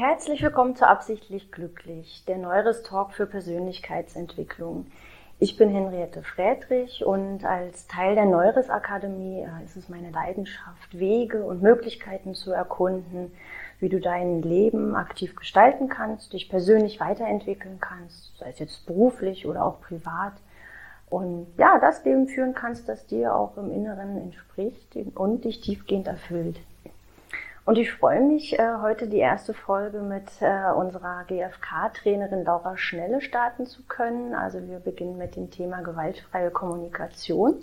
Herzlich willkommen zu Absichtlich Glücklich, der Neures Talk für Persönlichkeitsentwicklung. Ich bin Henriette Friedrich und als Teil der Neures Akademie äh, ist es meine Leidenschaft, Wege und Möglichkeiten zu erkunden, wie du dein Leben aktiv gestalten kannst, dich persönlich weiterentwickeln kannst, sei es jetzt beruflich oder auch privat. Und ja, das Leben führen kannst, das dir auch im Inneren entspricht und dich tiefgehend erfüllt. Und ich freue mich, äh, heute die erste Folge mit äh, unserer GFK-Trainerin Laura Schnelle starten zu können. Also wir beginnen mit dem Thema gewaltfreie Kommunikation.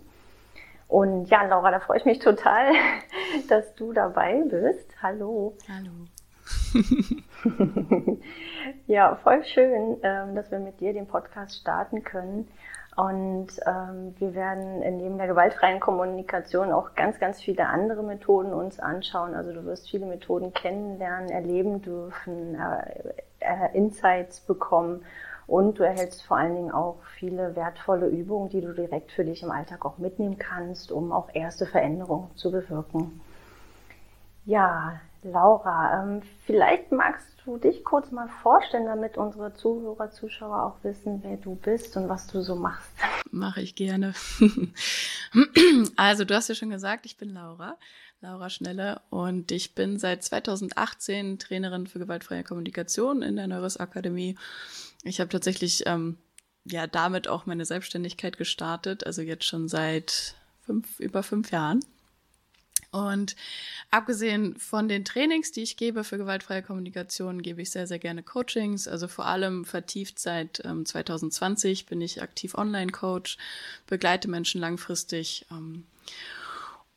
Und ja, Laura, da freue ich mich total, dass du dabei bist. Hallo. Hallo. ja, voll schön, ähm, dass wir mit dir den Podcast starten können. Und ähm, wir werden neben der gewaltfreien Kommunikation auch ganz, ganz viele andere Methoden uns anschauen. Also du wirst viele Methoden kennenlernen, erleben dürfen, äh, äh, Insights bekommen und du erhältst vor allen Dingen auch viele wertvolle Übungen, die du direkt für dich im Alltag auch mitnehmen kannst, um auch erste Veränderungen zu bewirken. Ja, Laura, ähm, vielleicht magst du dich kurz mal vorstellen, damit unsere Zuhörer, Zuschauer auch wissen, wer du bist und was du so machst? Mache ich gerne. also, du hast ja schon gesagt, ich bin Laura, Laura Schnelle und ich bin seit 2018 Trainerin für gewaltfreie Kommunikation in der Neuros Akademie. Ich habe tatsächlich ähm, ja damit auch meine Selbstständigkeit gestartet, also jetzt schon seit fünf, über fünf Jahren. Und abgesehen von den Trainings, die ich gebe für gewaltfreie Kommunikation, gebe ich sehr, sehr gerne Coachings. Also vor allem vertieft seit ähm, 2020 bin ich aktiv Online-Coach, begleite Menschen langfristig. Ähm,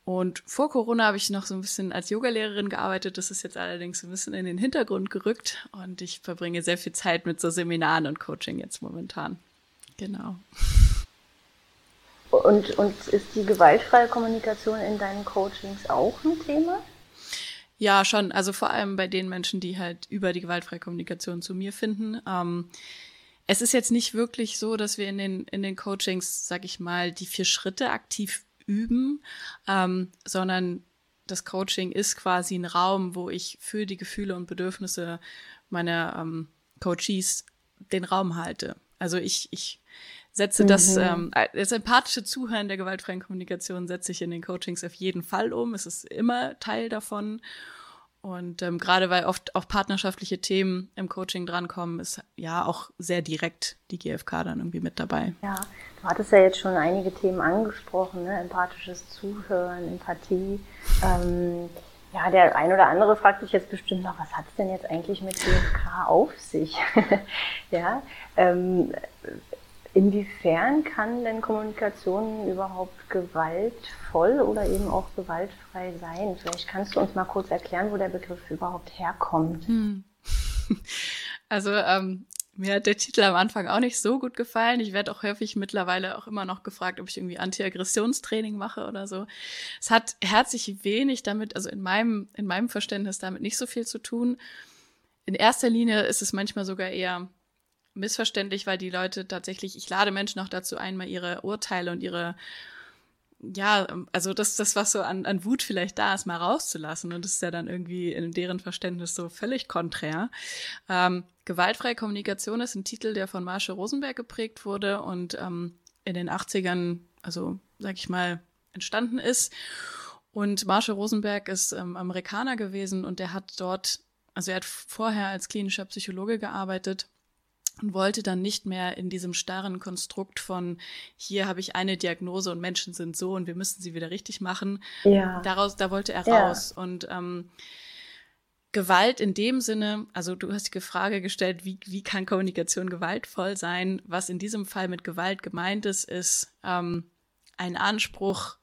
und vor Corona habe ich noch so ein bisschen als Yogalehrerin gearbeitet. Das ist jetzt allerdings ein bisschen in den Hintergrund gerückt. Und ich verbringe sehr viel Zeit mit so Seminaren und Coaching jetzt momentan. Genau. Und, und ist die gewaltfreie Kommunikation in deinen Coachings auch ein Thema? Ja, schon. Also vor allem bei den Menschen, die halt über die gewaltfreie Kommunikation zu mir finden. Ähm, es ist jetzt nicht wirklich so, dass wir in den, in den Coachings, sag ich mal, die vier Schritte aktiv üben, ähm, sondern das Coaching ist quasi ein Raum, wo ich für die Gefühle und Bedürfnisse meiner ähm, Coaches den Raum halte. Also ich, ich setze mhm. das, ähm, das empathische Zuhören der gewaltfreien Kommunikation setze ich in den Coachings auf jeden Fall um. Es ist immer Teil davon. Und ähm, gerade weil oft auch partnerschaftliche Themen im Coaching drankommen, ist ja auch sehr direkt die GfK dann irgendwie mit dabei. Ja, du hattest ja jetzt schon einige Themen angesprochen, ne? empathisches Zuhören, Empathie. Ähm, ja, der ein oder andere fragt sich jetzt bestimmt noch, was hat es denn jetzt eigentlich mit GfK auf sich? ja, ähm, Inwiefern kann denn Kommunikation überhaupt gewaltvoll oder eben auch gewaltfrei sein? Vielleicht kannst du uns mal kurz erklären, wo der Begriff überhaupt herkommt. Hm. Also ähm, mir hat der Titel am Anfang auch nicht so gut gefallen. Ich werde auch häufig mittlerweile auch immer noch gefragt, ob ich irgendwie Anti-Aggressionstraining mache oder so. Es hat herzlich wenig damit, also in meinem, in meinem Verständnis damit nicht so viel zu tun. In erster Linie ist es manchmal sogar eher missverständlich, weil die Leute tatsächlich, ich lade Menschen auch dazu ein, mal ihre Urteile und ihre, ja, also das, das, was so an, an Wut vielleicht da ist, mal rauszulassen. Und das ist ja dann irgendwie in deren Verständnis so völlig konträr. Ähm, Gewaltfreie Kommunikation ist ein Titel, der von Marshall Rosenberg geprägt wurde und ähm, in den 80ern, also sag ich mal, entstanden ist. Und Marshall Rosenberg ist ähm, Amerikaner gewesen und der hat dort, also er hat vorher als klinischer Psychologe gearbeitet und wollte dann nicht mehr in diesem starren Konstrukt von hier habe ich eine Diagnose und Menschen sind so und wir müssen sie wieder richtig machen. Ja. Daraus, da wollte er ja. raus. Und ähm, Gewalt in dem Sinne, also du hast die Frage gestellt, wie, wie kann Kommunikation gewaltvoll sein? Was in diesem Fall mit Gewalt gemeint ist, ist ähm, ein Anspruch,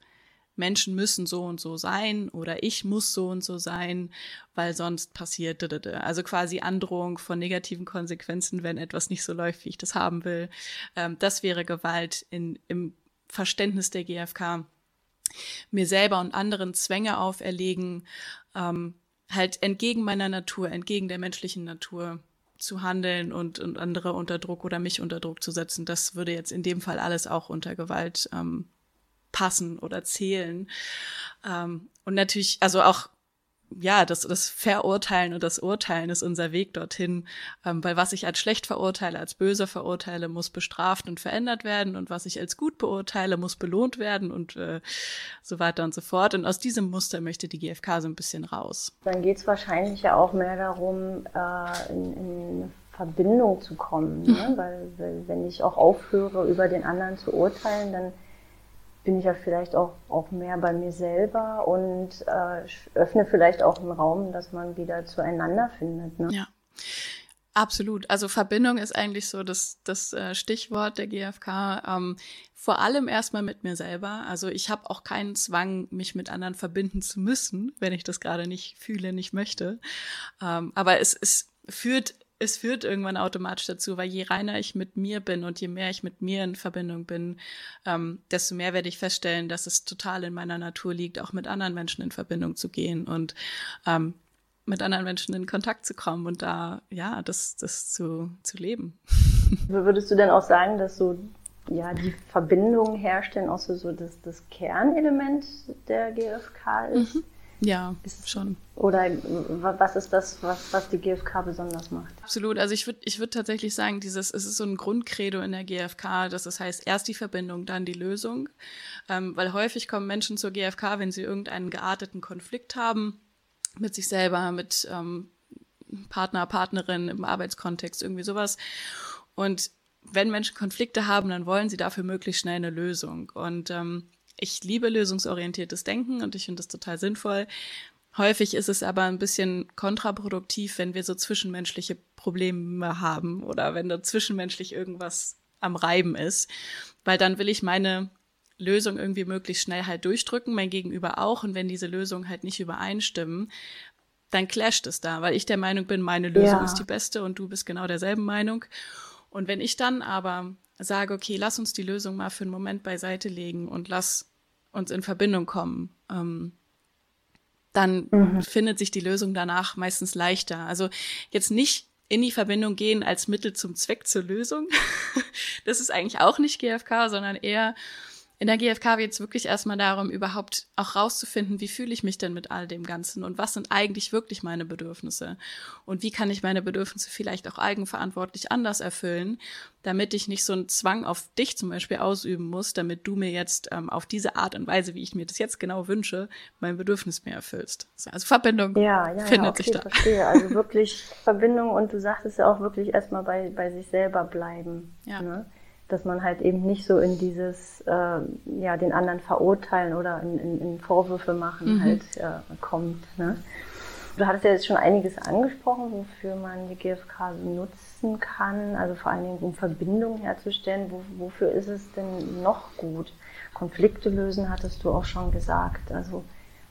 Menschen müssen so und so sein oder ich muss so und so sein, weil sonst passiert. Also quasi Androhung von negativen Konsequenzen, wenn etwas nicht so läuft, wie ich das haben will. Ähm, das wäre Gewalt in, im Verständnis der GfK. Mir selber und anderen Zwänge auferlegen, ähm, halt entgegen meiner Natur, entgegen der menschlichen Natur zu handeln und, und andere unter Druck oder mich unter Druck zu setzen, das würde jetzt in dem Fall alles auch unter Gewalt ähm, passen oder zählen. Ähm, und natürlich, also auch ja, das, das Verurteilen und das Urteilen ist unser Weg dorthin, ähm, weil was ich als schlecht verurteile, als böse verurteile, muss bestraft und verändert werden und was ich als gut beurteile, muss belohnt werden und äh, so weiter und so fort. Und aus diesem Muster möchte die GfK so ein bisschen raus. Dann geht es wahrscheinlich ja auch mehr darum, äh, in, in Verbindung zu kommen, ne? Weil wenn ich auch aufhöre, über den anderen zu urteilen, dann bin ich ja vielleicht auch, auch mehr bei mir selber und äh, öffne vielleicht auch einen Raum, dass man wieder zueinander findet. Ne? Ja. Absolut. Also Verbindung ist eigentlich so das, das äh, Stichwort der GfK. Ähm, vor allem erstmal mit mir selber. Also ich habe auch keinen Zwang, mich mit anderen verbinden zu müssen, wenn ich das gerade nicht fühle, nicht möchte. Ähm, aber es, es führt es führt irgendwann automatisch dazu, weil je reiner ich mit mir bin und je mehr ich mit mir in Verbindung bin, ähm, desto mehr werde ich feststellen, dass es total in meiner Natur liegt, auch mit anderen Menschen in Verbindung zu gehen und ähm, mit anderen Menschen in Kontakt zu kommen und da, ja, das, das zu, zu leben. Würdest du denn auch sagen, dass so ja, die Verbindung herstellen auch so, so das, das Kernelement der GfK ist? Mhm. Ja, ist schon. Oder was ist das, was, was die GfK besonders macht? Absolut. Also ich würde ich würd tatsächlich sagen, dieses, es ist so ein Grundcredo in der GfK, dass es heißt, erst die Verbindung, dann die Lösung. Ähm, weil häufig kommen Menschen zur GfK, wenn sie irgendeinen gearteten Konflikt haben mit sich selber, mit ähm, Partner, Partnerin im Arbeitskontext, irgendwie sowas. Und wenn Menschen Konflikte haben, dann wollen sie dafür möglichst schnell eine Lösung. Und ähm, ich liebe lösungsorientiertes Denken und ich finde das total sinnvoll. Häufig ist es aber ein bisschen kontraproduktiv, wenn wir so zwischenmenschliche Probleme haben oder wenn da zwischenmenschlich irgendwas am Reiben ist, weil dann will ich meine Lösung irgendwie möglichst schnell halt durchdrücken, mein Gegenüber auch. Und wenn diese Lösungen halt nicht übereinstimmen, dann clasht es da, weil ich der Meinung bin, meine Lösung ja. ist die beste und du bist genau derselben Meinung. Und wenn ich dann aber sage, okay, lass uns die Lösung mal für einen Moment beiseite legen und lass uns in Verbindung kommen, ähm, dann mhm. findet sich die Lösung danach meistens leichter. Also jetzt nicht in die Verbindung gehen als Mittel zum Zweck zur Lösung. das ist eigentlich auch nicht GFK, sondern eher in der GfK geht es wirklich erstmal darum, überhaupt auch rauszufinden, wie fühle ich mich denn mit all dem Ganzen und was sind eigentlich wirklich meine Bedürfnisse und wie kann ich meine Bedürfnisse vielleicht auch eigenverantwortlich anders erfüllen, damit ich nicht so einen Zwang auf dich zum Beispiel ausüben muss, damit du mir jetzt ähm, auf diese Art und Weise, wie ich mir das jetzt genau wünsche, mein Bedürfnis mehr erfüllst. Also Verbindung ja, ja, findet ja, okay, sich da. Verstehe. Also wirklich Verbindung und du sagtest ja auch wirklich erstmal bei, bei sich selber bleiben. Ja. Ne? Dass man halt eben nicht so in dieses, äh, ja, den anderen verurteilen oder in, in, in Vorwürfe machen mhm. halt äh, kommt. Ne? Du hattest ja jetzt schon einiges angesprochen, wofür man die GfK nutzen kann, also vor allen Dingen um Verbindungen herzustellen. Wo, wofür ist es denn noch gut? Konflikte lösen, hattest du auch schon gesagt. Also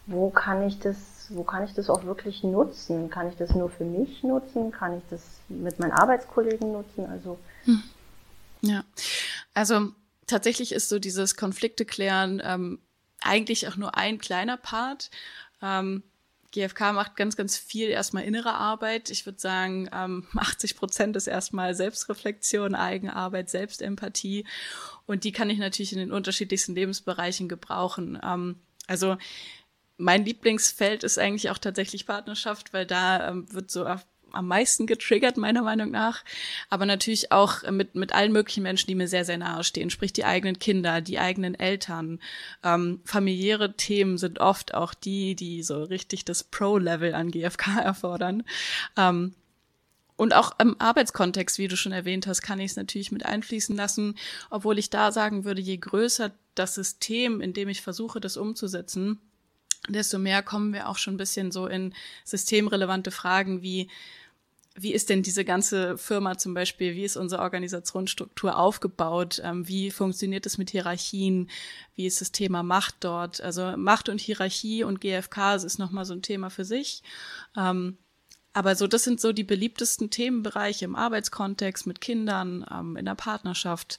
wo kann ich das, wo kann ich das auch wirklich nutzen? Kann ich das nur für mich nutzen? Kann ich das mit meinen Arbeitskollegen nutzen? Also mhm. Ja, also tatsächlich ist so dieses Konflikte klären ähm, eigentlich auch nur ein kleiner Part. Ähm, GfK macht ganz, ganz viel erstmal innere Arbeit. Ich würde sagen, ähm, 80 Prozent ist erstmal Selbstreflexion, Eigenarbeit, Selbstempathie. Und die kann ich natürlich in den unterschiedlichsten Lebensbereichen gebrauchen. Ähm, also mein Lieblingsfeld ist eigentlich auch tatsächlich Partnerschaft, weil da ähm, wird so am meisten getriggert, meiner Meinung nach. Aber natürlich auch mit, mit allen möglichen Menschen, die mir sehr, sehr nahe stehen. Sprich die eigenen Kinder, die eigenen Eltern. Ähm, familiäre Themen sind oft auch die, die so richtig das Pro-Level an GFK erfordern. Ähm, und auch im Arbeitskontext, wie du schon erwähnt hast, kann ich es natürlich mit einfließen lassen, obwohl ich da sagen würde, je größer das System, in dem ich versuche, das umzusetzen, desto mehr kommen wir auch schon ein bisschen so in systemrelevante Fragen wie, wie ist denn diese ganze Firma zum Beispiel, wie ist unsere Organisationsstruktur aufgebaut, ähm, wie funktioniert es mit Hierarchien, wie ist das Thema Macht dort, also Macht und Hierarchie und GfK, ist nochmal so ein Thema für sich. Ähm, aber so, das sind so die beliebtesten Themenbereiche im Arbeitskontext mit Kindern, ähm, in der Partnerschaft.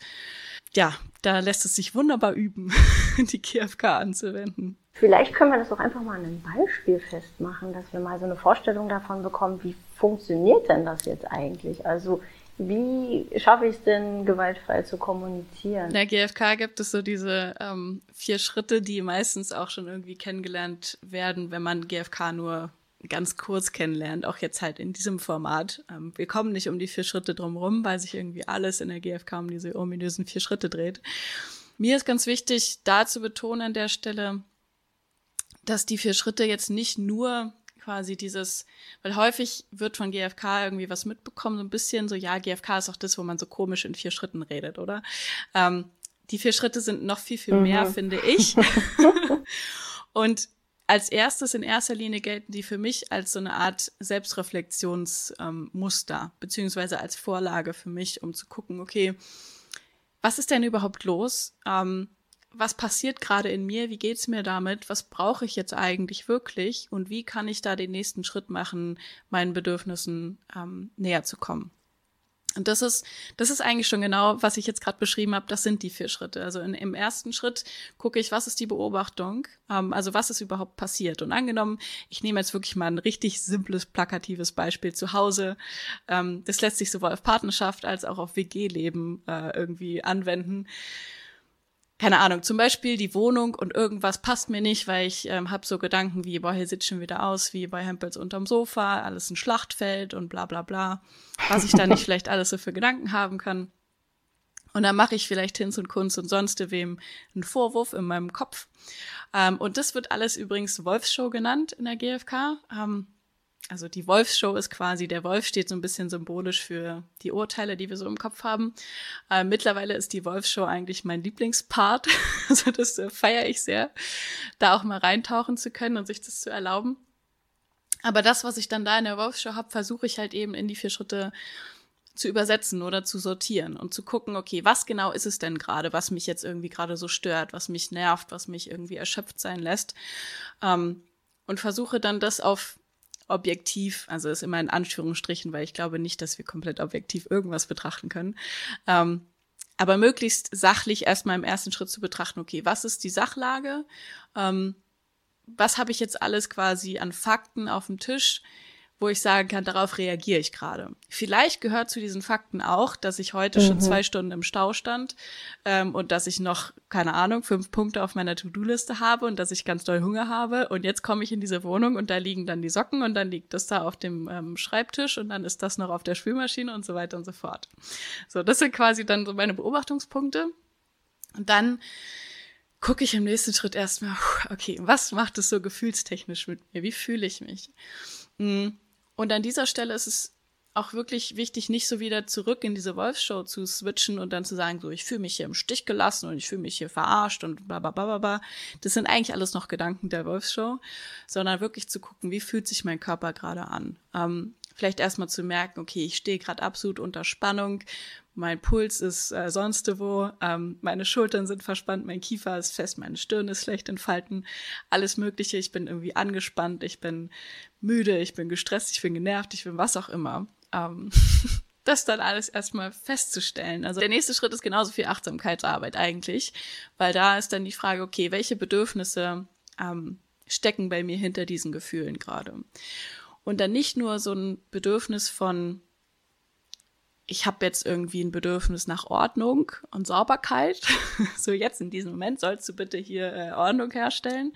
Ja, da lässt es sich wunderbar üben, die GfK anzuwenden. Vielleicht können wir das auch einfach mal an einem Beispiel festmachen, dass wir mal so eine Vorstellung davon bekommen, wie funktioniert denn das jetzt eigentlich? Also wie schaffe ich es denn, gewaltfrei zu kommunizieren? In der GfK gibt es so diese ähm, vier Schritte, die meistens auch schon irgendwie kennengelernt werden, wenn man GfK nur ganz kurz kennenlernt, auch jetzt halt in diesem Format. Ähm, wir kommen nicht um die vier Schritte drumherum, weil sich irgendwie alles in der GfK um diese ominösen vier Schritte dreht. Mir ist ganz wichtig, da zu betonen an der Stelle, dass die vier Schritte jetzt nicht nur quasi dieses, weil häufig wird von GfK irgendwie was mitbekommen, so ein bisschen so, ja, GfK ist auch das, wo man so komisch in vier Schritten redet, oder? Ähm, die vier Schritte sind noch viel, viel mehr, mhm. finde ich. Und als erstes in erster Linie gelten die für mich als so eine Art Selbstreflexionsmuster, ähm, beziehungsweise als Vorlage für mich, um zu gucken, okay, was ist denn überhaupt los? Ähm, was passiert gerade in mir? Wie geht's mir damit? Was brauche ich jetzt eigentlich wirklich? Und wie kann ich da den nächsten Schritt machen, meinen Bedürfnissen ähm, näher zu kommen? Und das ist, das ist eigentlich schon genau, was ich jetzt gerade beschrieben habe. Das sind die vier Schritte. Also in, im ersten Schritt gucke ich, was ist die Beobachtung? Ähm, also was ist überhaupt passiert? Und angenommen, ich nehme jetzt wirklich mal ein richtig simples, plakatives Beispiel zu Hause. Ähm, das lässt sich sowohl auf Partnerschaft als auch auf WG-Leben äh, irgendwie anwenden keine Ahnung, zum Beispiel die Wohnung und irgendwas passt mir nicht, weil ich ähm, habe so Gedanken wie, boah, hier sieht schon wieder aus wie bei Hempels unterm Sofa, alles ein Schlachtfeld und bla bla bla, was ich da nicht vielleicht alles so für Gedanken haben kann. Und dann mache ich vielleicht Hinz und Kunst und sonst wem einen Vorwurf in meinem Kopf. Ähm, und das wird alles übrigens Wolfsshow genannt in der GfK. Ähm, also die Wolfsshow ist quasi, der Wolf steht so ein bisschen symbolisch für die Urteile, die wir so im Kopf haben. Äh, mittlerweile ist die Wolfsshow eigentlich mein Lieblingspart. also das äh, feiere ich sehr, da auch mal reintauchen zu können und sich das zu erlauben. Aber das, was ich dann da in der Wolfsshow habe, versuche ich halt eben in die vier Schritte zu übersetzen oder zu sortieren und zu gucken, okay, was genau ist es denn gerade, was mich jetzt irgendwie gerade so stört, was mich nervt, was mich irgendwie erschöpft sein lässt. Ähm, und versuche dann das auf objektiv, also ist immer in Anführungsstrichen, weil ich glaube nicht, dass wir komplett objektiv irgendwas betrachten können. Ähm, aber möglichst sachlich erstmal im ersten Schritt zu betrachten, okay, was ist die Sachlage? Ähm, was habe ich jetzt alles quasi an Fakten auf dem Tisch? Wo ich sagen kann, darauf reagiere ich gerade. Vielleicht gehört zu diesen Fakten auch, dass ich heute mhm. schon zwei Stunden im Stau stand ähm, und dass ich noch, keine Ahnung, fünf Punkte auf meiner To-Do-Liste habe und dass ich ganz doll Hunger habe. Und jetzt komme ich in diese Wohnung und da liegen dann die Socken und dann liegt das da auf dem ähm, Schreibtisch und dann ist das noch auf der Spülmaschine und so weiter und so fort. So, das sind quasi dann so meine Beobachtungspunkte. Und dann gucke ich im nächsten Schritt erstmal, okay, was macht es so gefühlstechnisch mit mir? Wie fühle ich mich? Mhm und an dieser Stelle ist es auch wirklich wichtig, nicht so wieder zurück in diese Wolfsshow zu switchen und dann zu sagen, so, ich fühle mich hier im Stich gelassen und ich fühle mich hier verarscht und bla bla bla bla bla. Das sind eigentlich alles noch Gedanken der Wolfsshow, sondern wirklich zu gucken, wie fühlt sich mein Körper gerade an. Ähm, vielleicht erstmal zu merken, okay, ich stehe gerade absolut unter Spannung, mein Puls ist äh, sonst wo, ähm, meine Schultern sind verspannt, mein Kiefer ist fest, meine Stirn ist schlecht entfalten, alles Mögliche. Ich bin irgendwie angespannt, ich bin müde, ich bin gestresst, ich bin genervt, ich bin was auch immer. Ähm, das dann alles erstmal festzustellen. Also der nächste Schritt ist genauso viel Achtsamkeitsarbeit eigentlich, weil da ist dann die Frage, okay, welche Bedürfnisse ähm, stecken bei mir hinter diesen Gefühlen gerade? Und dann nicht nur so ein Bedürfnis von ich habe jetzt irgendwie ein Bedürfnis nach Ordnung und Sauberkeit. so jetzt in diesem Moment sollst du bitte hier äh, Ordnung herstellen.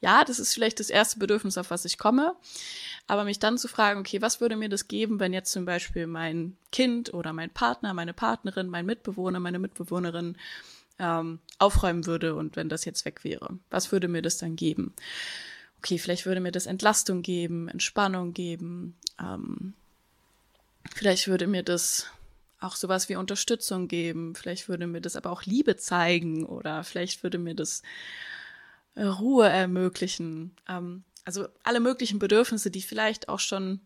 Ja, das ist vielleicht das erste Bedürfnis, auf was ich komme. Aber mich dann zu fragen, okay, was würde mir das geben, wenn jetzt zum Beispiel mein Kind oder mein Partner, meine Partnerin, mein Mitbewohner, meine Mitbewohnerin ähm, aufräumen würde und wenn das jetzt weg wäre? Was würde mir das dann geben? Okay, vielleicht würde mir das Entlastung geben, Entspannung geben, ähm, Vielleicht würde mir das auch sowas wie Unterstützung geben. Vielleicht würde mir das aber auch Liebe zeigen oder vielleicht würde mir das äh, Ruhe ermöglichen. Ähm, also alle möglichen Bedürfnisse, die vielleicht auch schon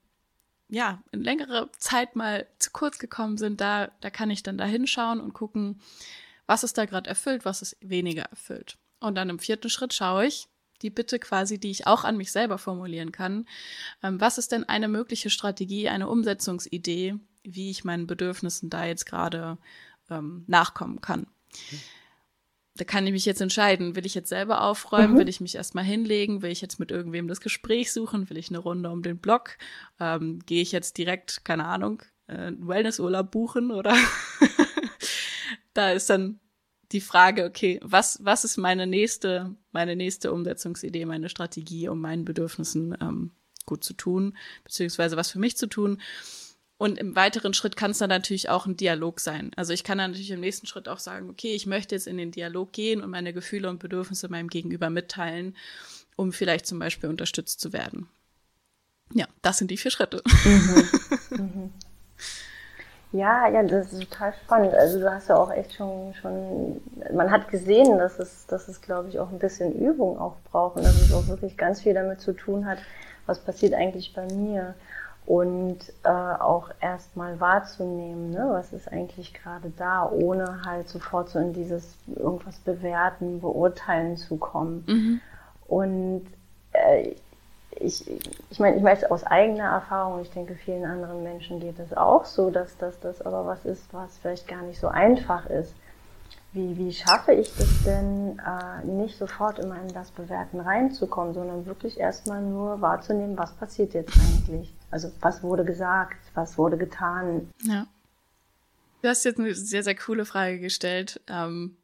ja in längere Zeit mal zu kurz gekommen sind, da da kann ich dann da hinschauen und gucken, was ist da gerade erfüllt, was ist weniger erfüllt. Und dann im vierten Schritt schaue ich, die Bitte quasi, die ich auch an mich selber formulieren kann. Ähm, was ist denn eine mögliche Strategie, eine Umsetzungsidee, wie ich meinen Bedürfnissen da jetzt gerade ähm, nachkommen kann? Da kann ich mich jetzt entscheiden, will ich jetzt selber aufräumen, mhm. will ich mich erstmal hinlegen, will ich jetzt mit irgendwem das Gespräch suchen, will ich eine Runde um den Block, ähm, gehe ich jetzt direkt, keine Ahnung, äh, Wellnessurlaub buchen oder da ist dann die Frage, okay, was, was ist meine nächste, meine nächste Umsetzungsidee, meine Strategie, um meinen Bedürfnissen ähm, gut zu tun, beziehungsweise was für mich zu tun. Und im weiteren Schritt kann es dann natürlich auch ein Dialog sein. Also ich kann dann natürlich im nächsten Schritt auch sagen, okay, ich möchte jetzt in den Dialog gehen und meine Gefühle und Bedürfnisse meinem Gegenüber mitteilen, um vielleicht zum Beispiel unterstützt zu werden. Ja, das sind die vier Schritte. Mhm. Mhm. Ja, ja, das ist total spannend. Also du hast ja auch echt schon, schon, man hat gesehen, dass es, dass es, glaube ich, auch ein bisschen Übung auch braucht und dass es auch wirklich ganz viel damit zu tun hat, was passiert eigentlich bei mir und äh, auch erstmal wahrzunehmen, ne, was ist eigentlich gerade da, ohne halt sofort so in dieses irgendwas bewerten, beurteilen zu kommen. Mhm. Und äh, ich, ich meine, ich weiß aus eigener Erfahrung, ich denke, vielen anderen Menschen geht es auch so, dass, dass das aber was ist, was vielleicht gar nicht so einfach ist. Wie, wie schaffe ich das denn, äh, nicht sofort immer in das Bewerten reinzukommen, sondern wirklich erstmal nur wahrzunehmen, was passiert jetzt eigentlich? Also was wurde gesagt, was wurde getan? Ja. Du hast jetzt eine sehr, sehr coole Frage gestellt, ähm,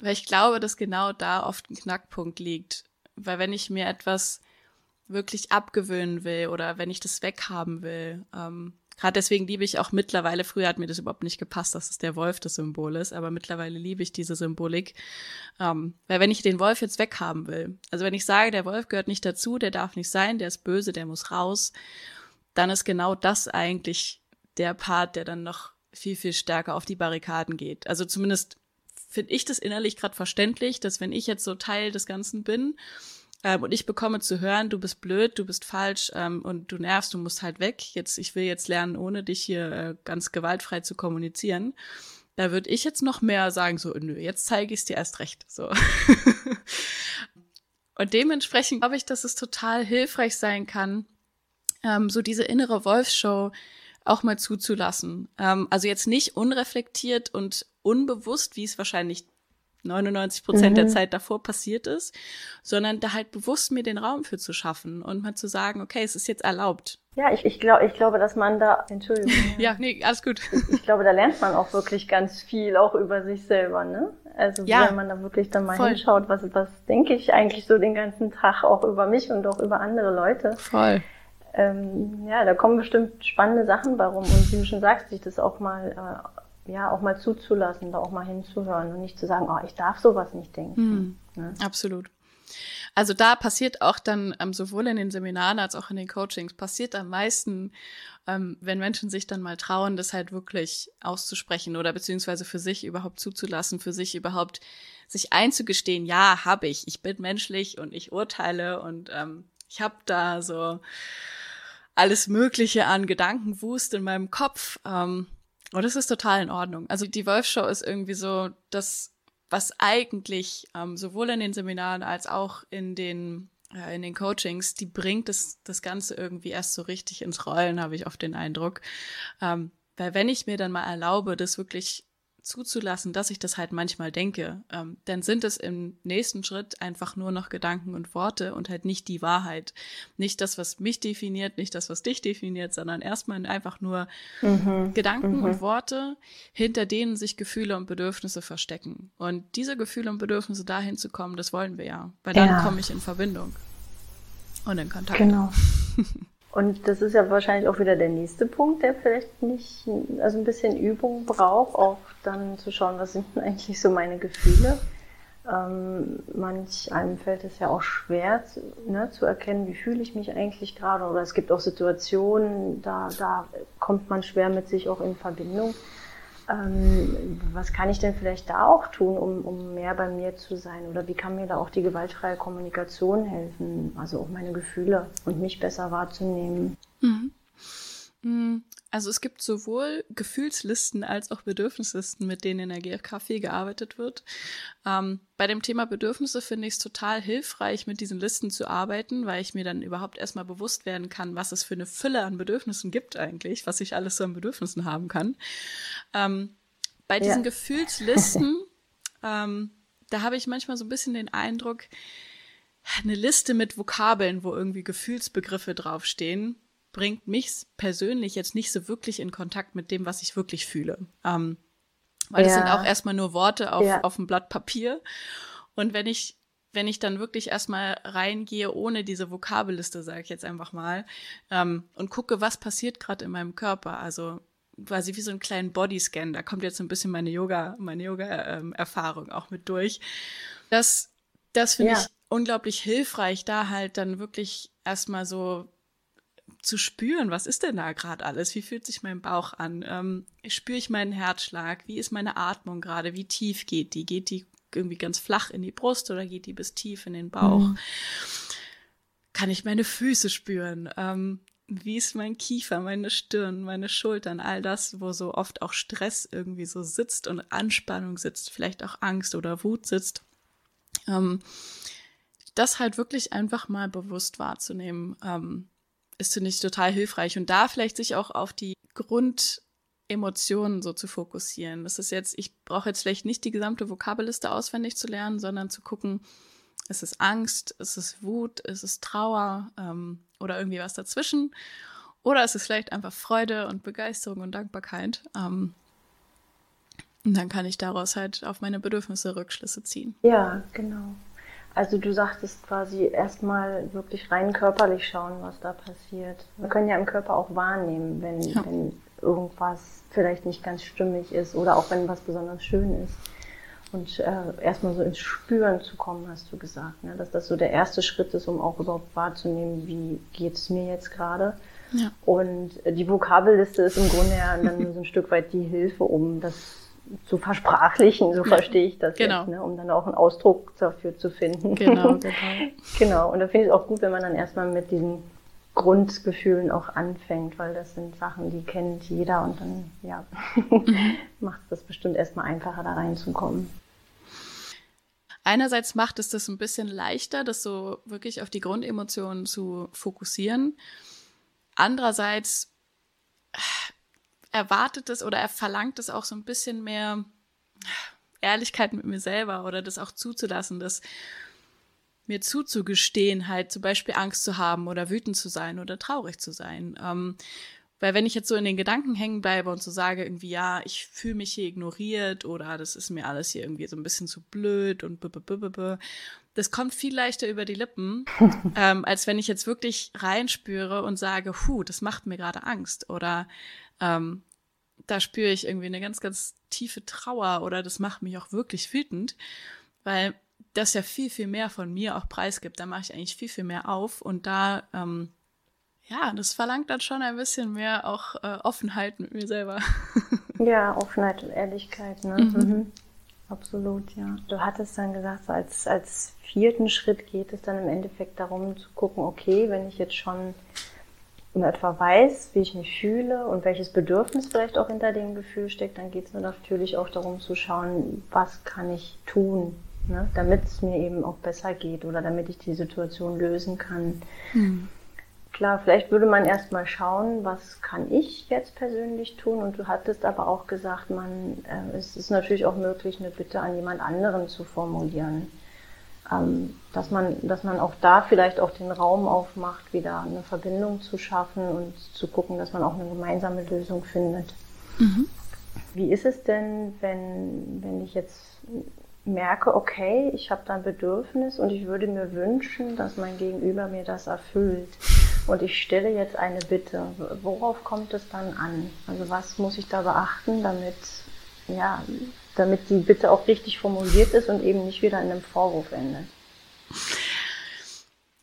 weil ich glaube, dass genau da oft ein Knackpunkt liegt. Weil wenn ich mir etwas wirklich abgewöhnen will oder wenn ich das weghaben will. Ähm, Gerade deswegen liebe ich auch mittlerweile, früher hat mir das überhaupt nicht gepasst, dass es der Wolf das Symbol ist, aber mittlerweile liebe ich diese Symbolik. Ähm, weil wenn ich den Wolf jetzt weghaben will, also wenn ich sage, der Wolf gehört nicht dazu, der darf nicht sein, der ist böse, der muss raus, dann ist genau das eigentlich der Part, der dann noch viel, viel stärker auf die Barrikaden geht. Also zumindest finde ich das innerlich gerade verständlich, dass wenn ich jetzt so Teil des Ganzen bin, ähm, und ich bekomme zu hören, du bist blöd, du bist falsch ähm, und du nervst, du musst halt weg. Jetzt, ich will jetzt lernen, ohne dich hier äh, ganz gewaltfrei zu kommunizieren. Da würde ich jetzt noch mehr sagen, so, nö, jetzt zeige ich es dir erst recht. So. und dementsprechend glaube ich, dass es total hilfreich sein kann, ähm, so diese innere Wolfshow auch mal zuzulassen. Ähm, also jetzt nicht unreflektiert und unbewusst, wie es wahrscheinlich 99 Prozent mhm. der Zeit davor passiert ist, sondern da halt bewusst mir den Raum für zu schaffen und mal zu sagen, okay, es ist jetzt erlaubt. Ja, ich, ich glaube, ich glaube, dass man da, Entschuldigung. ja, nee, alles gut. Ich, ich, glaube, da lernt man auch wirklich ganz viel, auch über sich selber, ne? Also ja, wenn man da wirklich dann mal voll. hinschaut, was, was denke ich eigentlich so den ganzen Tag auch über mich und auch über andere Leute. Voll. Ähm, ja, da kommen bestimmt spannende Sachen bei rum und wie du schon sagst, sich das auch mal äh, ja, auch mal zuzulassen, da auch mal hinzuhören und nicht zu sagen, oh, ich darf sowas nicht denken. Hm, ne? Absolut. Also da passiert auch dann ähm, sowohl in den Seminaren als auch in den Coachings passiert am meisten, ähm, wenn Menschen sich dann mal trauen, das halt wirklich auszusprechen oder beziehungsweise für sich überhaupt zuzulassen, für sich überhaupt sich einzugestehen, ja, habe ich, ich bin menschlich und ich urteile und ähm, ich habe da so alles Mögliche an Gedankenwust in meinem Kopf. Ähm, und das ist total in Ordnung. Also die Wolf-Show ist irgendwie so das, was eigentlich ähm, sowohl in den Seminaren als auch in den äh, in den Coachings, die bringt das, das Ganze irgendwie erst so richtig ins Rollen, habe ich oft den Eindruck. Ähm, weil wenn ich mir dann mal erlaube, das wirklich zuzulassen, dass ich das halt manchmal denke, ähm, dann sind es im nächsten Schritt einfach nur noch Gedanken und Worte und halt nicht die Wahrheit. Nicht das, was mich definiert, nicht das, was dich definiert, sondern erstmal einfach nur mhm. Gedanken mhm. und Worte, hinter denen sich Gefühle und Bedürfnisse verstecken. Und diese Gefühle und Bedürfnisse dahin zu kommen, das wollen wir ja, weil dann ja. komme ich in Verbindung und in Kontakt. Genau. Und das ist ja wahrscheinlich auch wieder der nächste Punkt, der vielleicht nicht, also ein bisschen Übung braucht, auch dann zu schauen, was sind denn eigentlich so meine Gefühle. Ähm, manch einem fällt es ja auch schwer ne, zu erkennen, wie fühle ich mich eigentlich gerade. Oder es gibt auch Situationen, da, da kommt man schwer mit sich auch in Verbindung. Ähm, was kann ich denn vielleicht da auch tun, um, um mehr bei mir zu sein? Oder wie kann mir da auch die gewaltfreie Kommunikation helfen? Also auch meine Gefühle und mich besser wahrzunehmen. Mhm. mhm. Also es gibt sowohl Gefühlslisten als auch Bedürfnislisten, mit denen in der GfK viel gearbeitet wird. Ähm, bei dem Thema Bedürfnisse finde ich es total hilfreich, mit diesen Listen zu arbeiten, weil ich mir dann überhaupt erstmal bewusst werden kann, was es für eine Fülle an Bedürfnissen gibt eigentlich, was ich alles so an Bedürfnissen haben kann. Ähm, bei diesen ja. Gefühlslisten, ähm, da habe ich manchmal so ein bisschen den Eindruck, eine Liste mit Vokabeln, wo irgendwie Gefühlsbegriffe draufstehen, bringt mich persönlich jetzt nicht so wirklich in Kontakt mit dem, was ich wirklich fühle. Ähm, weil ja. das sind auch erstmal nur Worte auf, ja. auf einem Blatt Papier. Und wenn ich wenn ich dann wirklich erstmal reingehe ohne diese Vokabelliste, sage ich jetzt einfach mal, ähm, und gucke, was passiert gerade in meinem Körper. Also quasi wie so einen kleinen Bodyscan. Da kommt jetzt ein bisschen meine Yoga, meine Yoga-Erfahrung ähm, auch mit durch. Das, das finde ja. ich unglaublich hilfreich, da halt dann wirklich erstmal so zu spüren, was ist denn da gerade alles? Wie fühlt sich mein Bauch an? Ähm, spüre ich meinen Herzschlag? Wie ist meine Atmung gerade? Wie tief geht die? Geht die irgendwie ganz flach in die Brust oder geht die bis tief in den Bauch? Mhm. Kann ich meine Füße spüren? Ähm, wie ist mein Kiefer, meine Stirn, meine Schultern, all das, wo so oft auch Stress irgendwie so sitzt und Anspannung sitzt, vielleicht auch Angst oder Wut sitzt. Ähm, das halt wirklich einfach mal bewusst wahrzunehmen, ähm, ist, finde ich, total hilfreich. Und da vielleicht sich auch auf die Grundemotionen so zu fokussieren. Das ist jetzt, ich brauche jetzt vielleicht nicht die gesamte Vokabelliste auswendig zu lernen, sondern zu gucken, ist es Angst, ist es Wut, ist es Trauer, ähm, oder irgendwie was dazwischen. Oder ist es vielleicht einfach Freude und Begeisterung und Dankbarkeit. Ähm, und dann kann ich daraus halt auf meine Bedürfnisse Rückschlüsse ziehen. Ja, genau. Also du sagtest quasi erstmal wirklich rein körperlich schauen, was da passiert. Wir können ja im Körper auch wahrnehmen, wenn, ja. wenn irgendwas vielleicht nicht ganz stimmig ist oder auch wenn was besonders schön ist und äh, erstmal so ins Spüren zu kommen, hast du gesagt, ne? dass das so der erste Schritt ist, um auch überhaupt wahrzunehmen, wie geht es mir jetzt gerade. Ja. Und die Vokabelliste ist im Grunde ja dann nur so ein Stück weit die Hilfe, um das zu versprachlichen, so verstehe ich das genau. jetzt, ne? um dann auch einen Ausdruck dafür zu finden. Genau, genau. genau. Und da finde ich es auch gut, wenn man dann erstmal mit diesen Grundgefühlen auch anfängt, weil das sind Sachen, die kennt jeder und dann ja, mhm. macht es das bestimmt erstmal einfacher, da reinzukommen. Einerseits macht es das ein bisschen leichter, das so wirklich auf die Grundemotionen zu fokussieren. Andererseits erwartet es oder er verlangt es auch so ein bisschen mehr Ehrlichkeit mit mir selber oder das auch zuzulassen, dass mir zuzugestehen, halt zum Beispiel Angst zu haben oder wütend zu sein oder traurig zu sein. Ähm, weil wenn ich jetzt so in den Gedanken hängen bleibe und so sage irgendwie, ja, ich fühle mich hier ignoriert oder das ist mir alles hier irgendwie so ein bisschen zu blöd und b -b -b -b -b das kommt viel leichter über die Lippen, ähm, als wenn ich jetzt wirklich reinspüre und sage, hu, das macht mir gerade Angst oder ähm, da spüre ich irgendwie eine ganz, ganz tiefe Trauer oder das macht mich auch wirklich wütend, weil das ja viel, viel mehr von mir auch preisgibt. Da mache ich eigentlich viel, viel mehr auf und da ähm, ja, das verlangt dann schon ein bisschen mehr auch äh, Offenheit mit mir selber. ja, Offenheit und Ehrlichkeit, ne? Mhm. Mhm. Absolut, ja. Du hattest dann gesagt, so als, als vierten Schritt geht es dann im Endeffekt darum zu gucken, okay, wenn ich jetzt schon in etwa weiß, wie ich mich fühle und welches Bedürfnis vielleicht auch hinter dem Gefühl steckt, dann geht es natürlich auch darum zu schauen, was kann ich tun, ne, damit es mir eben auch besser geht oder damit ich die Situation lösen kann. Mhm. Klar, vielleicht würde man erstmal schauen, was kann ich jetzt persönlich tun? Und du hattest aber auch gesagt, man, äh, es ist natürlich auch möglich, eine Bitte an jemand anderen zu formulieren. Ähm, dass man, dass man auch da vielleicht auch den Raum aufmacht, wieder eine Verbindung zu schaffen und zu gucken, dass man auch eine gemeinsame Lösung findet. Mhm. Wie ist es denn, wenn, wenn ich jetzt merke, okay, ich habe da ein Bedürfnis und ich würde mir wünschen, dass mein Gegenüber mir das erfüllt. Und ich stelle jetzt eine Bitte. Worauf kommt es dann an? Also was muss ich da beachten, damit, ja, damit die Bitte auch richtig formuliert ist und eben nicht wieder in einem Vorwurf endet?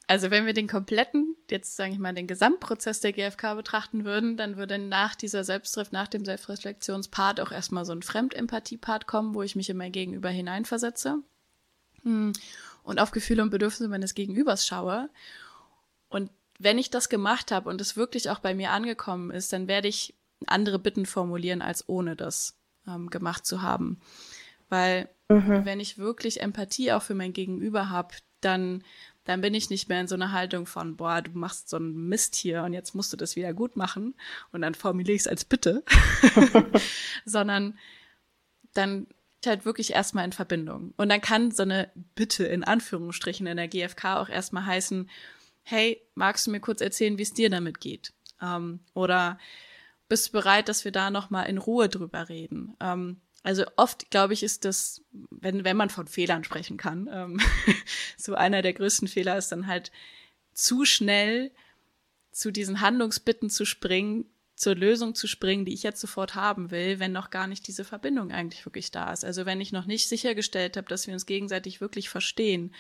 Also wenn wir den kompletten, jetzt sage ich mal, den Gesamtprozess der GfK betrachten würden, dann würde nach dieser Selbsttrift, nach dem Selbstreflexionspart auch erstmal so ein Fremdempathie-Part kommen, wo ich mich in mein Gegenüber hineinversetze hm, und auf Gefühle und Bedürfnisse meines Gegenübers schaue. Und wenn ich das gemacht habe und es wirklich auch bei mir angekommen ist, dann werde ich andere Bitten formulieren, als ohne das ähm, gemacht zu haben. Weil mhm. wenn ich wirklich Empathie auch für mein Gegenüber habe, dann dann bin ich nicht mehr in so einer Haltung von, boah, du machst so einen Mist hier und jetzt musst du das wieder gut machen und dann formuliere ich es als Bitte, sondern dann halt wirklich erstmal in Verbindung. Und dann kann so eine Bitte in Anführungsstrichen in der GfK auch erstmal heißen, hey, magst du mir kurz erzählen, wie es dir damit geht? Ähm, oder bist du bereit, dass wir da nochmal in Ruhe drüber reden? Ähm, also oft, glaube ich, ist das wenn, wenn man von Fehlern sprechen kann. Ähm, so einer der größten Fehler ist dann halt zu schnell zu diesen Handlungsbitten zu springen, zur Lösung zu springen, die ich jetzt sofort haben will, wenn noch gar nicht diese Verbindung eigentlich wirklich da ist. Also wenn ich noch nicht sichergestellt habe, dass wir uns gegenseitig wirklich verstehen,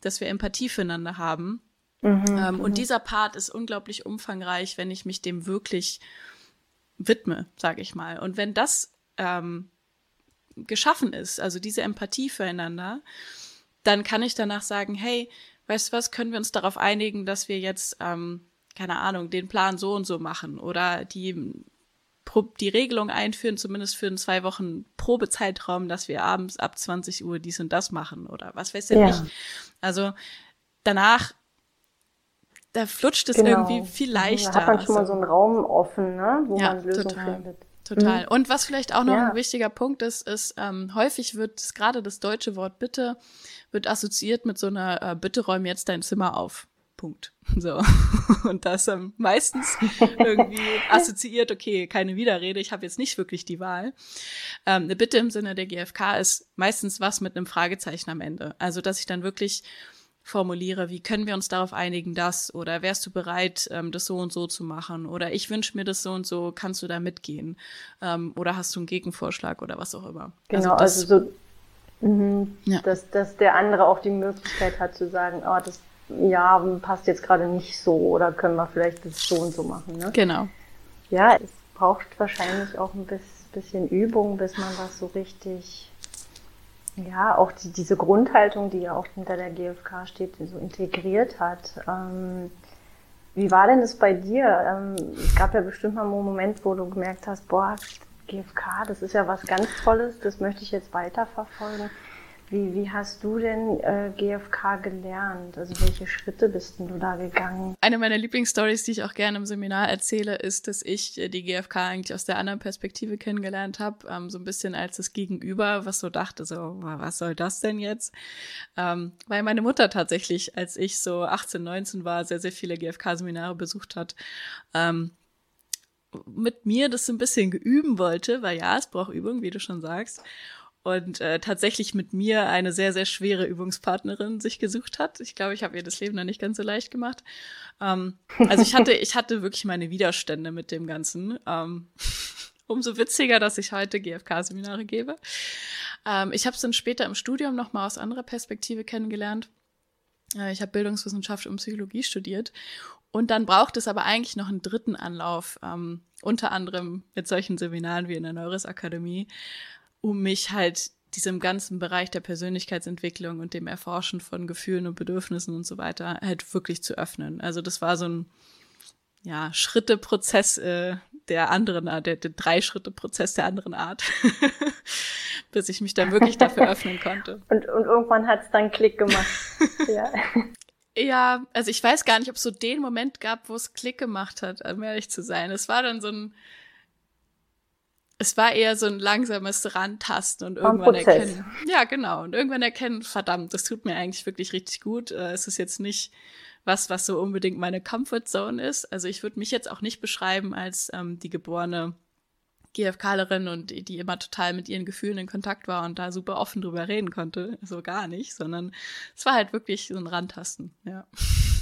dass wir Empathie füreinander haben. Mhm, ähm, und mhm. dieser Part ist unglaublich umfangreich, wenn ich mich dem wirklich widme, sage ich mal. Und wenn das ähm, geschaffen ist, also diese Empathie füreinander, dann kann ich danach sagen, hey, weißt du was, können wir uns darauf einigen, dass wir jetzt ähm, keine Ahnung, den Plan so und so machen oder die, die Regelung einführen, zumindest für einen zwei Wochen Probezeitraum, dass wir abends ab 20 Uhr dies und das machen oder was weiß ich ja. nicht. Also danach, da flutscht es genau. irgendwie viel leichter. Da hat man schon also, mal so einen Raum offen, ne, wo ja, man Lösungen total. findet. Total. Mhm. Und was vielleicht auch noch ja. ein wichtiger Punkt ist, ist, ähm, häufig wird gerade das deutsche Wort Bitte wird assoziiert mit so einer äh, Bitte räum jetzt dein Zimmer auf. Punkt. So. Und das ähm, meistens irgendwie assoziiert, okay, keine Widerrede, ich habe jetzt nicht wirklich die Wahl. Ähm, eine Bitte im Sinne der GfK ist meistens was mit einem Fragezeichen am Ende. Also, dass ich dann wirklich formuliere, wie können wir uns darauf einigen, das oder wärst du bereit, ähm, das so und so zu machen oder ich wünsche mir das so und so, kannst du da mitgehen ähm, oder hast du einen Gegenvorschlag oder was auch immer. Genau, also, das, also so, mh, ja. dass, dass der andere auch die Möglichkeit hat zu sagen, oh, das ja, passt jetzt gerade nicht so oder können wir vielleicht das so und so machen. Ne? Genau. Ja, es braucht wahrscheinlich auch ein bisschen Übung, bis man das so richtig, ja, auch die, diese Grundhaltung, die ja auch hinter der GfK steht, so integriert hat. Ähm, wie war denn das bei dir? Ähm, es gab ja bestimmt mal einen Moment, wo du gemerkt hast, boah, GfK, das ist ja was ganz Tolles, das möchte ich jetzt weiterverfolgen. Wie, wie hast du denn äh, GFK gelernt? Also welche Schritte bist denn du da gegangen? Eine meiner Lieblingsstories, die ich auch gerne im Seminar erzähle, ist, dass ich äh, die GFK eigentlich aus der anderen Perspektive kennengelernt habe, ähm, so ein bisschen als das Gegenüber, was so dachte, so, was soll das denn jetzt? Ähm, weil meine Mutter tatsächlich, als ich so 18, 19 war, sehr, sehr viele GFK-Seminare besucht hat. Ähm, mit mir das ein bisschen geüben wollte, weil ja, es braucht Übung, wie du schon sagst und äh, tatsächlich mit mir eine sehr, sehr schwere Übungspartnerin sich gesucht hat. Ich glaube, ich habe ihr das Leben noch nicht ganz so leicht gemacht. Ähm, also ich hatte, ich hatte wirklich meine Widerstände mit dem Ganzen. Ähm, umso witziger, dass ich heute GFK-Seminare gebe. Ähm, ich habe es dann später im Studium nochmal aus anderer Perspektive kennengelernt. Äh, ich habe Bildungswissenschaft und Psychologie studiert. Und dann braucht es aber eigentlich noch einen dritten Anlauf, ähm, unter anderem mit solchen Seminaren wie in der Neuris Akademie, um mich halt diesem ganzen Bereich der Persönlichkeitsentwicklung und dem Erforschen von Gefühlen und Bedürfnissen und so weiter halt wirklich zu öffnen. Also das war so ein ja, Schritte-Prozess äh, der anderen Art, der, der Drei-Schritte-Prozess der anderen Art, bis ich mich dann wirklich dafür öffnen konnte. Und, und irgendwann hat es dann Klick gemacht. ja. ja, also ich weiß gar nicht, ob es so den Moment gab, wo es Klick gemacht hat, um ehrlich zu sein. Es war dann so ein, es war eher so ein langsames Rantasten und irgendwann erkennen. Ja, genau. Und irgendwann erkennen, verdammt, das tut mir eigentlich wirklich richtig gut. Äh, es ist jetzt nicht was, was so unbedingt meine Comfortzone ist. Also ich würde mich jetzt auch nicht beschreiben als ähm, die geborene GFKlerin und die, die immer total mit ihren Gefühlen in Kontakt war und da super offen drüber reden konnte. So gar nicht, sondern es war halt wirklich so ein Rantasten, ja.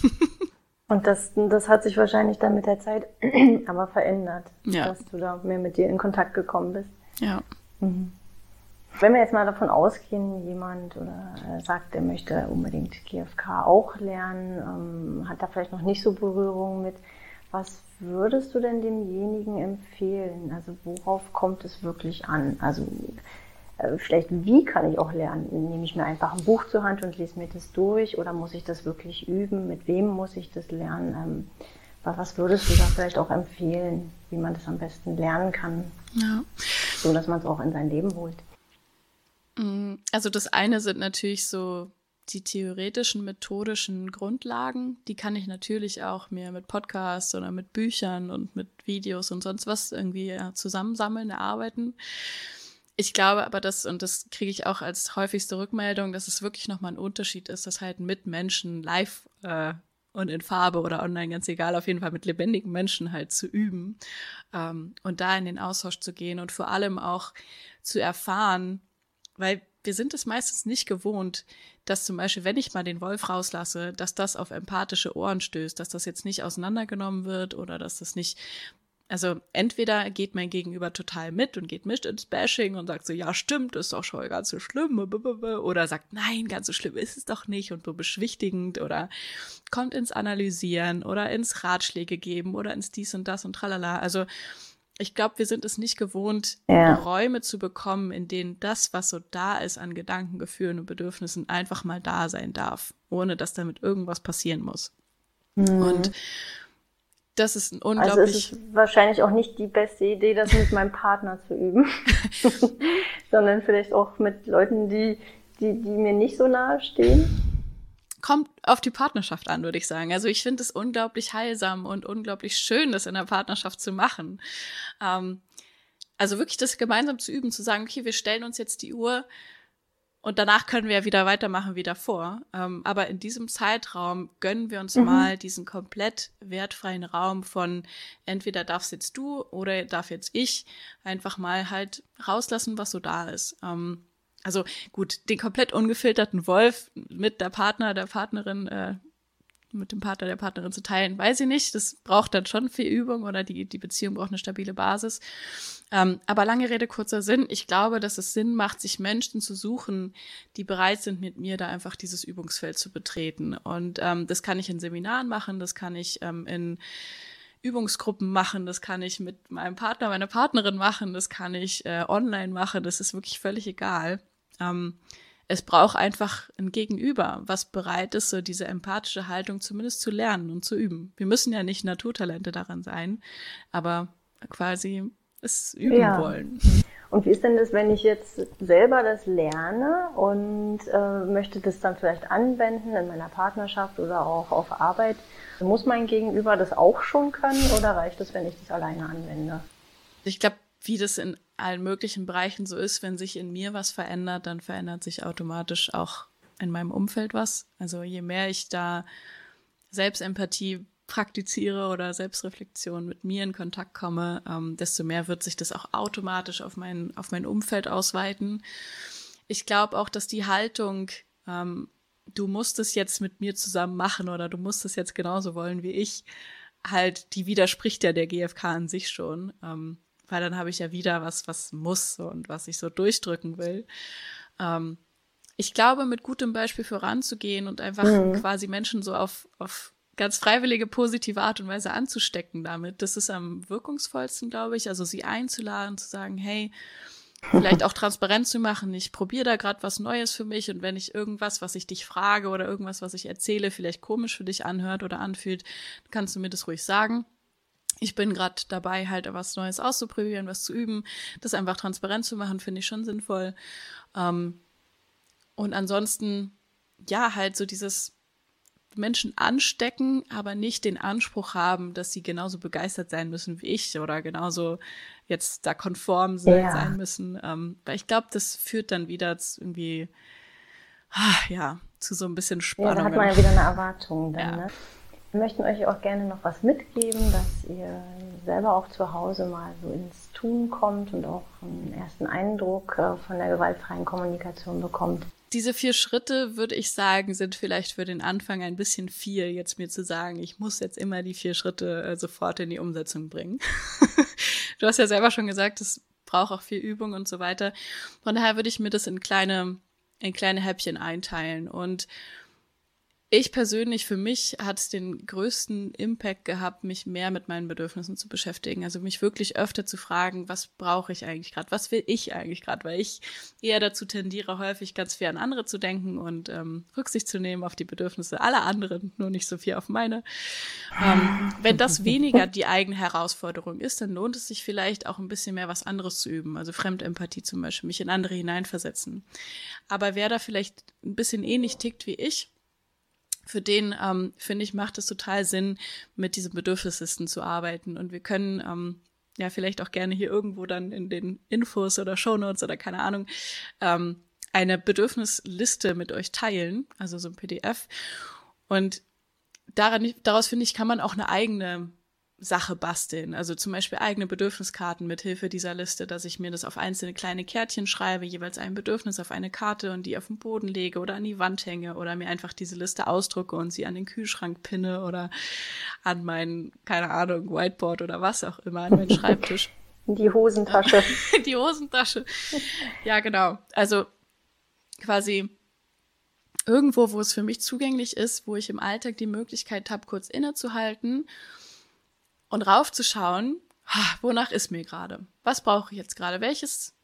Und das, das hat sich wahrscheinlich dann mit der Zeit aber verändert, ja. dass du da mehr mit dir in Kontakt gekommen bist. Ja. Mhm. Wenn wir jetzt mal davon ausgehen, jemand oder sagt, er möchte unbedingt GFK auch lernen, ähm, hat da vielleicht noch nicht so Berührung mit, was würdest du denn demjenigen empfehlen? Also worauf kommt es wirklich an? Also äh, vielleicht, wie kann ich auch lernen? Nehme ich mir einfach ein Buch zur Hand und lese mir das durch oder muss ich das wirklich üben? Mit wem muss ich das lernen? Ähm, was würdest du da vielleicht auch empfehlen, wie man das am besten lernen kann? Ja. So, dass man es auch in sein Leben holt. Mm, also das eine sind natürlich so die theoretischen, methodischen Grundlagen. Die kann ich natürlich auch mir mit Podcasts oder mit Büchern und mit Videos und sonst was irgendwie zusammensammeln, erarbeiten. Ich glaube aber, dass, und das kriege ich auch als häufigste Rückmeldung, dass es wirklich nochmal ein Unterschied ist, dass halt mit Menschen live äh, und in Farbe oder online, ganz egal, auf jeden Fall mit lebendigen Menschen halt zu üben ähm, und da in den Austausch zu gehen und vor allem auch zu erfahren, weil wir sind es meistens nicht gewohnt, dass zum Beispiel, wenn ich mal den Wolf rauslasse, dass das auf empathische Ohren stößt, dass das jetzt nicht auseinandergenommen wird oder dass das nicht also entweder geht mein Gegenüber total mit und geht mit ins Bashing und sagt so, ja stimmt, ist doch schon ganz so schlimm, oder sagt, nein, ganz so schlimm ist es doch nicht und so beschwichtigend oder kommt ins Analysieren oder ins Ratschläge geben oder ins dies und das und tralala. Also ich glaube, wir sind es nicht gewohnt, ja. Räume zu bekommen, in denen das, was so da ist an Gedanken, Gefühlen und Bedürfnissen, einfach mal da sein darf, ohne dass damit irgendwas passieren muss. Mhm. Und das ist ein unglaublich. Also es ist wahrscheinlich auch nicht die beste Idee, das mit meinem Partner zu üben, sondern vielleicht auch mit Leuten, die, die, die mir nicht so nahe stehen. Kommt auf die Partnerschaft an, würde ich sagen. Also ich finde es unglaublich heilsam und unglaublich schön, das in der Partnerschaft zu machen. Ähm, also wirklich das gemeinsam zu üben, zu sagen, okay, wir stellen uns jetzt die Uhr und danach können wir ja wieder weitermachen wie davor. Ähm, aber in diesem Zeitraum gönnen wir uns mhm. mal diesen komplett wertfreien Raum von entweder darfst jetzt du oder darf jetzt ich einfach mal halt rauslassen, was so da ist. Ähm, also gut, den komplett ungefilterten Wolf mit der Partner, der Partnerin, äh, mit dem Partner der Partnerin zu teilen, weiß ich nicht. Das braucht dann schon viel Übung oder die, die Beziehung braucht eine stabile Basis. Ähm, aber lange Rede, kurzer Sinn. Ich glaube, dass es Sinn macht, sich Menschen zu suchen, die bereit sind, mit mir da einfach dieses Übungsfeld zu betreten. Und ähm, das kann ich in Seminaren machen, das kann ich ähm, in Übungsgruppen machen, das kann ich mit meinem Partner, meiner Partnerin machen, das kann ich äh, online machen, das ist wirklich völlig egal. Ähm, es braucht einfach ein Gegenüber, was bereit ist, so diese empathische Haltung zumindest zu lernen und zu üben. Wir müssen ja nicht Naturtalente daran sein, aber quasi es üben ja. wollen. Und wie ist denn das, wenn ich jetzt selber das lerne und äh, möchte das dann vielleicht anwenden in meiner Partnerschaft oder auch auf Arbeit? Muss mein Gegenüber das auch schon können oder reicht es, wenn ich das alleine anwende? Ich glaube, wie das in allen möglichen Bereichen so ist, wenn sich in mir was verändert, dann verändert sich automatisch auch in meinem Umfeld was. Also je mehr ich da Selbstempathie praktiziere oder Selbstreflexion mit mir in Kontakt komme, ähm, desto mehr wird sich das auch automatisch auf mein, auf mein Umfeld ausweiten. Ich glaube auch, dass die Haltung, ähm, du musst es jetzt mit mir zusammen machen oder du musst es jetzt genauso wollen wie ich, halt, die widerspricht ja der GfK an sich schon. Ähm, weil dann habe ich ja wieder was, was muss und was ich so durchdrücken will. Ähm, ich glaube, mit gutem Beispiel voranzugehen und einfach mhm. quasi Menschen so auf, auf ganz freiwillige, positive Art und Weise anzustecken damit. Das ist am wirkungsvollsten, glaube ich. Also sie einzuladen, zu sagen, hey, vielleicht auch transparent zu machen, ich probiere da gerade was Neues für mich und wenn ich irgendwas, was ich dich frage oder irgendwas, was ich erzähle, vielleicht komisch für dich anhört oder anfühlt, kannst du mir das ruhig sagen. Ich bin gerade dabei, halt was Neues auszuprobieren, was zu üben. Das einfach transparent zu machen, finde ich schon sinnvoll. Ähm, und ansonsten, ja, halt so dieses Menschen anstecken, aber nicht den Anspruch haben, dass sie genauso begeistert sein müssen wie ich oder genauso jetzt da konform ja. sein müssen. Ähm, weil ich glaube, das führt dann wieder zu irgendwie, ah, ja, zu so ein bisschen Spannung. Ja, da hat man ja wieder eine Erwartung dann, ja. ne? Wir möchten euch auch gerne noch was mitgeben, dass ihr selber auch zu Hause mal so ins Tun kommt und auch einen ersten Eindruck äh, von der gewaltfreien Kommunikation bekommt. Diese vier Schritte, würde ich sagen, sind vielleicht für den Anfang ein bisschen viel, jetzt mir zu sagen, ich muss jetzt immer die vier Schritte äh, sofort in die Umsetzung bringen. du hast ja selber schon gesagt, es braucht auch viel Übung und so weiter. Von daher würde ich mir das in kleine, in kleine Häppchen einteilen und ich persönlich, für mich hat es den größten Impact gehabt, mich mehr mit meinen Bedürfnissen zu beschäftigen. Also mich wirklich öfter zu fragen, was brauche ich eigentlich gerade, was will ich eigentlich gerade, weil ich eher dazu tendiere, häufig ganz viel an andere zu denken und ähm, Rücksicht zu nehmen auf die Bedürfnisse aller anderen, nur nicht so viel auf meine. Ähm, wenn das weniger die eigene Herausforderung ist, dann lohnt es sich vielleicht auch ein bisschen mehr was anderes zu üben. Also Fremdempathie zum Beispiel, mich in andere hineinversetzen. Aber wer da vielleicht ein bisschen ähnlich tickt wie ich, für den, ähm, finde ich, macht es total Sinn, mit diesen Bedürfnislisten zu arbeiten. Und wir können ähm, ja vielleicht auch gerne hier irgendwo dann in den Infos oder Shownotes oder keine Ahnung ähm, eine Bedürfnisliste mit euch teilen, also so ein PDF. Und daran, daraus finde ich, kann man auch eine eigene Sache basteln. Also zum Beispiel eigene Bedürfniskarten mit Hilfe dieser Liste, dass ich mir das auf einzelne kleine Kärtchen schreibe, jeweils ein Bedürfnis auf eine Karte und die auf den Boden lege oder an die Wand hänge oder mir einfach diese Liste ausdrucke und sie an den Kühlschrank pinne oder an mein, keine Ahnung, Whiteboard oder was auch immer, an meinen Schreibtisch. In die Hosentasche. In die Hosentasche. Ja, genau. Also quasi irgendwo, wo es für mich zugänglich ist, wo ich im Alltag die Möglichkeit habe, kurz innezuhalten und raufzuschauen, wonach ist mir gerade? Was brauche ich jetzt gerade? Welches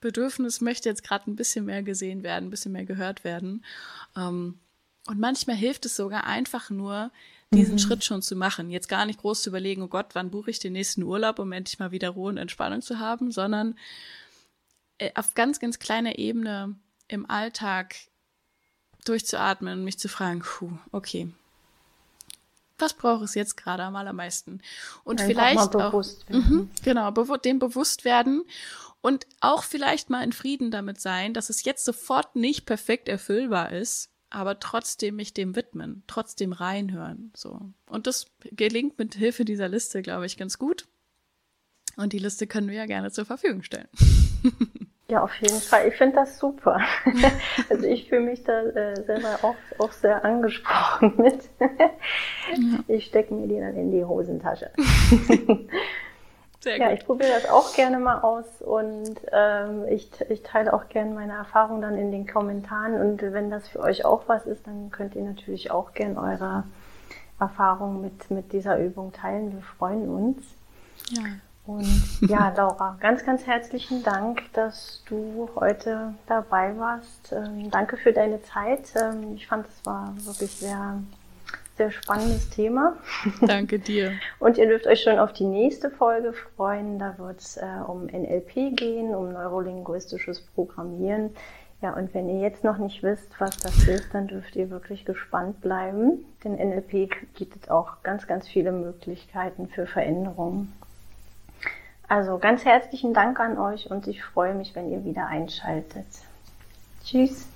Bedürfnis möchte jetzt gerade ein bisschen mehr gesehen werden, ein bisschen mehr gehört werden? Ähm, und manchmal hilft es sogar einfach nur, diesen mhm. Schritt schon zu machen. Jetzt gar nicht groß zu überlegen, oh Gott, wann buche ich den nächsten Urlaub, um endlich mal wieder Ruhe und Entspannung zu haben, sondern äh, auf ganz, ganz kleiner Ebene im Alltag durchzuatmen und mich zu fragen, puh, okay, was brauche ich jetzt gerade am allermeisten? Und Einfach vielleicht auch, mh, genau, bewu dem bewusst werden und auch vielleicht mal in Frieden damit sein, dass es jetzt sofort nicht perfekt erfüllbar ist, aber trotzdem mich dem widmen, trotzdem reinhören, so. Und das gelingt mit Hilfe dieser Liste, glaube ich, ganz gut. Und die Liste können wir ja gerne zur Verfügung stellen. Ja, auf jeden Fall. Ich finde das super. also ich fühle mich da äh, selber auch, auch sehr angesprochen mit. ich stecke mir die dann in die Hosentasche. Sehr gut. Ja, ich probiere das auch gerne mal aus und ähm, ich, ich teile auch gerne meine Erfahrungen dann in den Kommentaren. Und wenn das für euch auch was ist, dann könnt ihr natürlich auch gerne eure Erfahrungen mit, mit dieser Übung teilen. Wir freuen uns. Ja. Und ja, Laura, ganz, ganz herzlichen Dank, dass du heute dabei warst. Ähm, danke für deine Zeit. Ähm, ich fand, es war wirklich sehr, sehr spannendes Thema. Danke dir. Und ihr dürft euch schon auf die nächste Folge freuen. Da wird es äh, um NLP gehen, um neurolinguistisches Programmieren. Ja, und wenn ihr jetzt noch nicht wisst, was das ist, dann dürft ihr wirklich gespannt bleiben. Denn NLP bietet auch ganz, ganz viele Möglichkeiten für Veränderungen. Also ganz herzlichen Dank an euch und ich freue mich, wenn ihr wieder einschaltet. Tschüss.